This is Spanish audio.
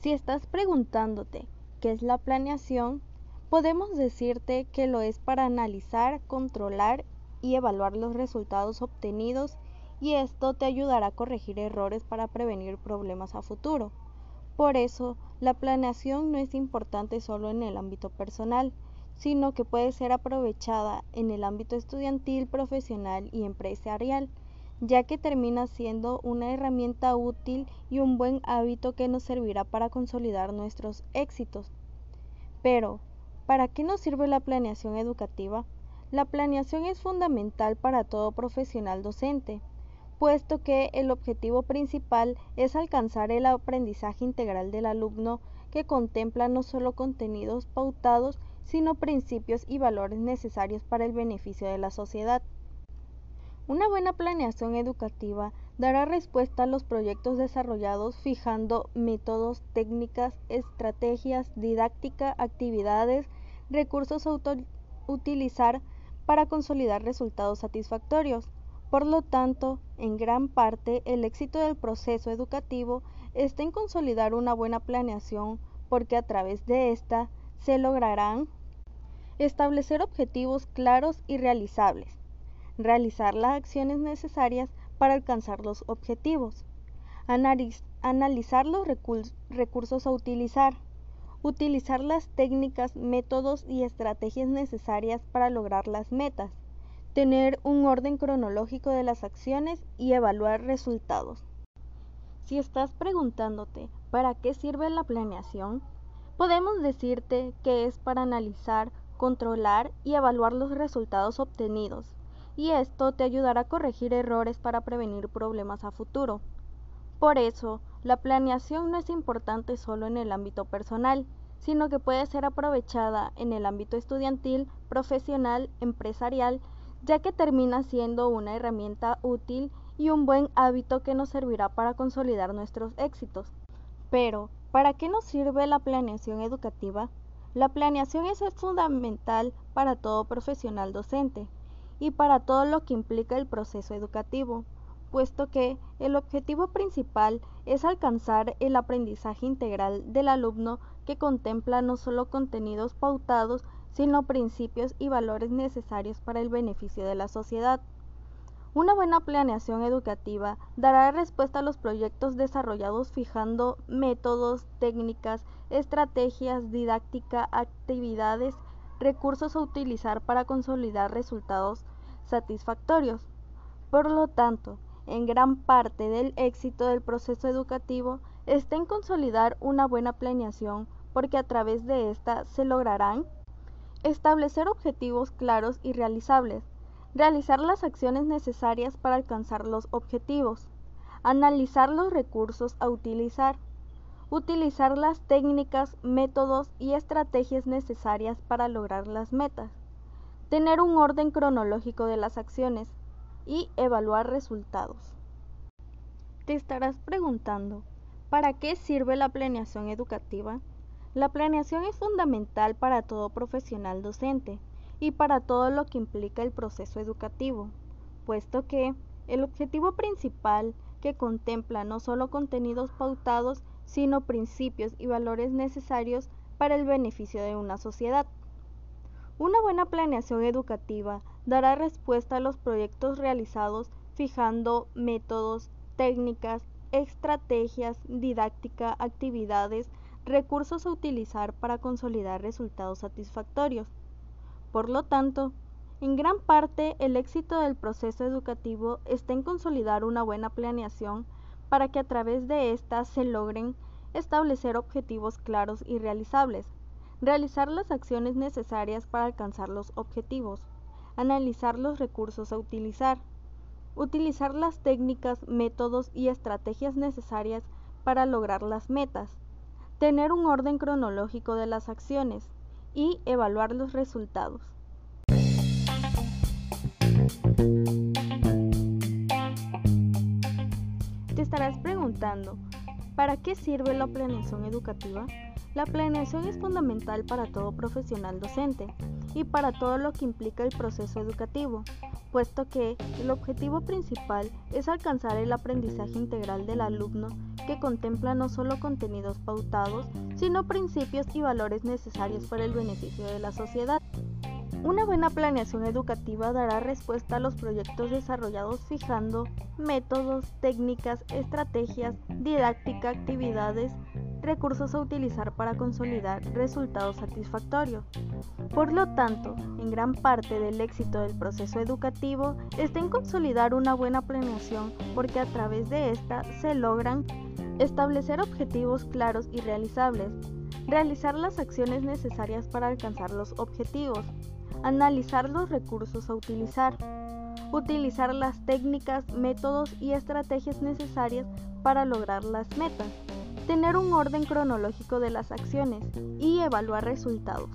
Si estás preguntándote qué es la planeación, podemos decirte que lo es para analizar, controlar y evaluar los resultados obtenidos y esto te ayudará a corregir errores para prevenir problemas a futuro. Por eso, la planeación no es importante solo en el ámbito personal, sino que puede ser aprovechada en el ámbito estudiantil, profesional y empresarial, ya que termina siendo una herramienta útil y un buen hábito que nos servirá para consolidar nuestros éxitos. Pero, ¿para qué nos sirve la planeación educativa? La planeación es fundamental para todo profesional docente, puesto que el objetivo principal es alcanzar el aprendizaje integral del alumno que contempla no solo contenidos pautados, sino principios y valores necesarios para el beneficio de la sociedad. Una buena planeación educativa dará respuesta a los proyectos desarrollados fijando métodos, técnicas, estrategias, didáctica, actividades, recursos a utilizar para consolidar resultados satisfactorios. Por lo tanto, en gran parte, el éxito del proceso educativo está en consolidar una buena planeación porque a través de esta se lograrán establecer objetivos claros y realizables, realizar las acciones necesarias para alcanzar los objetivos, analizar los recursos a utilizar, utilizar las técnicas, métodos y estrategias necesarias para lograr las metas, tener un orden cronológico de las acciones y evaluar resultados. Si estás preguntándote para qué sirve la planeación, podemos decirte que es para analizar, controlar y evaluar los resultados obtenidos, y esto te ayudará a corregir errores para prevenir problemas a futuro. Por eso, la planeación no es importante solo en el ámbito personal, sino que puede ser aprovechada en el ámbito estudiantil, profesional, empresarial, ya que termina siendo una herramienta útil y un buen hábito que nos servirá para consolidar nuestros éxitos. Pero, ¿para qué nos sirve la planeación educativa? La planeación es fundamental para todo profesional docente y para todo lo que implica el proceso educativo, puesto que el objetivo principal es alcanzar el aprendizaje integral del alumno que contempla no solo contenidos pautados, sino principios y valores necesarios para el beneficio de la sociedad. Una buena planeación educativa dará respuesta a los proyectos desarrollados fijando métodos, técnicas, estrategias, didáctica, actividades, recursos a utilizar para consolidar resultados satisfactorios. Por lo tanto, en gran parte del éxito del proceso educativo está en consolidar una buena planeación porque a través de esta se lograrán establecer objetivos claros y realizables, realizar las acciones necesarias para alcanzar los objetivos, analizar los recursos a utilizar, utilizar las técnicas, métodos y estrategias necesarias para lograr las metas, tener un orden cronológico de las acciones y evaluar resultados. Te estarás preguntando, ¿para qué sirve la planeación educativa? La planeación es fundamental para todo profesional docente y para todo lo que implica el proceso educativo, puesto que el objetivo principal que contempla no solo contenidos pautados, sino principios y valores necesarios para el beneficio de una sociedad. Una buena planeación educativa dará respuesta a los proyectos realizados fijando métodos, técnicas, estrategias, didáctica, actividades, recursos a utilizar para consolidar resultados satisfactorios. Por lo tanto, en gran parte el éxito del proceso educativo está en consolidar una buena planeación para que a través de ésta se logren establecer objetivos claros y realizables, realizar las acciones necesarias para alcanzar los objetivos, analizar los recursos a utilizar, utilizar las técnicas, métodos y estrategias necesarias para lograr las metas, tener un orden cronológico de las acciones y evaluar los resultados. Te estarás preguntando, ¿para qué sirve la planeación educativa? La planeación es fundamental para todo profesional docente y para todo lo que implica el proceso educativo, puesto que el objetivo principal es alcanzar el aprendizaje integral del alumno que contempla no solo contenidos pautados, sino principios y valores necesarios para el beneficio de la sociedad. Una buena planeación educativa dará respuesta a los proyectos desarrollados fijando métodos, técnicas, estrategias, didáctica, actividades, recursos a utilizar para consolidar resultados satisfactorios. Por lo tanto, en gran parte del éxito del proceso educativo está en consolidar una buena planeación porque a través de esta se logran establecer objetivos claros y realizables, realizar las acciones necesarias para alcanzar los objetivos, analizar los recursos a utilizar, utilizar las técnicas, métodos y estrategias necesarias para lograr las metas tener un orden cronológico de las acciones y evaluar resultados.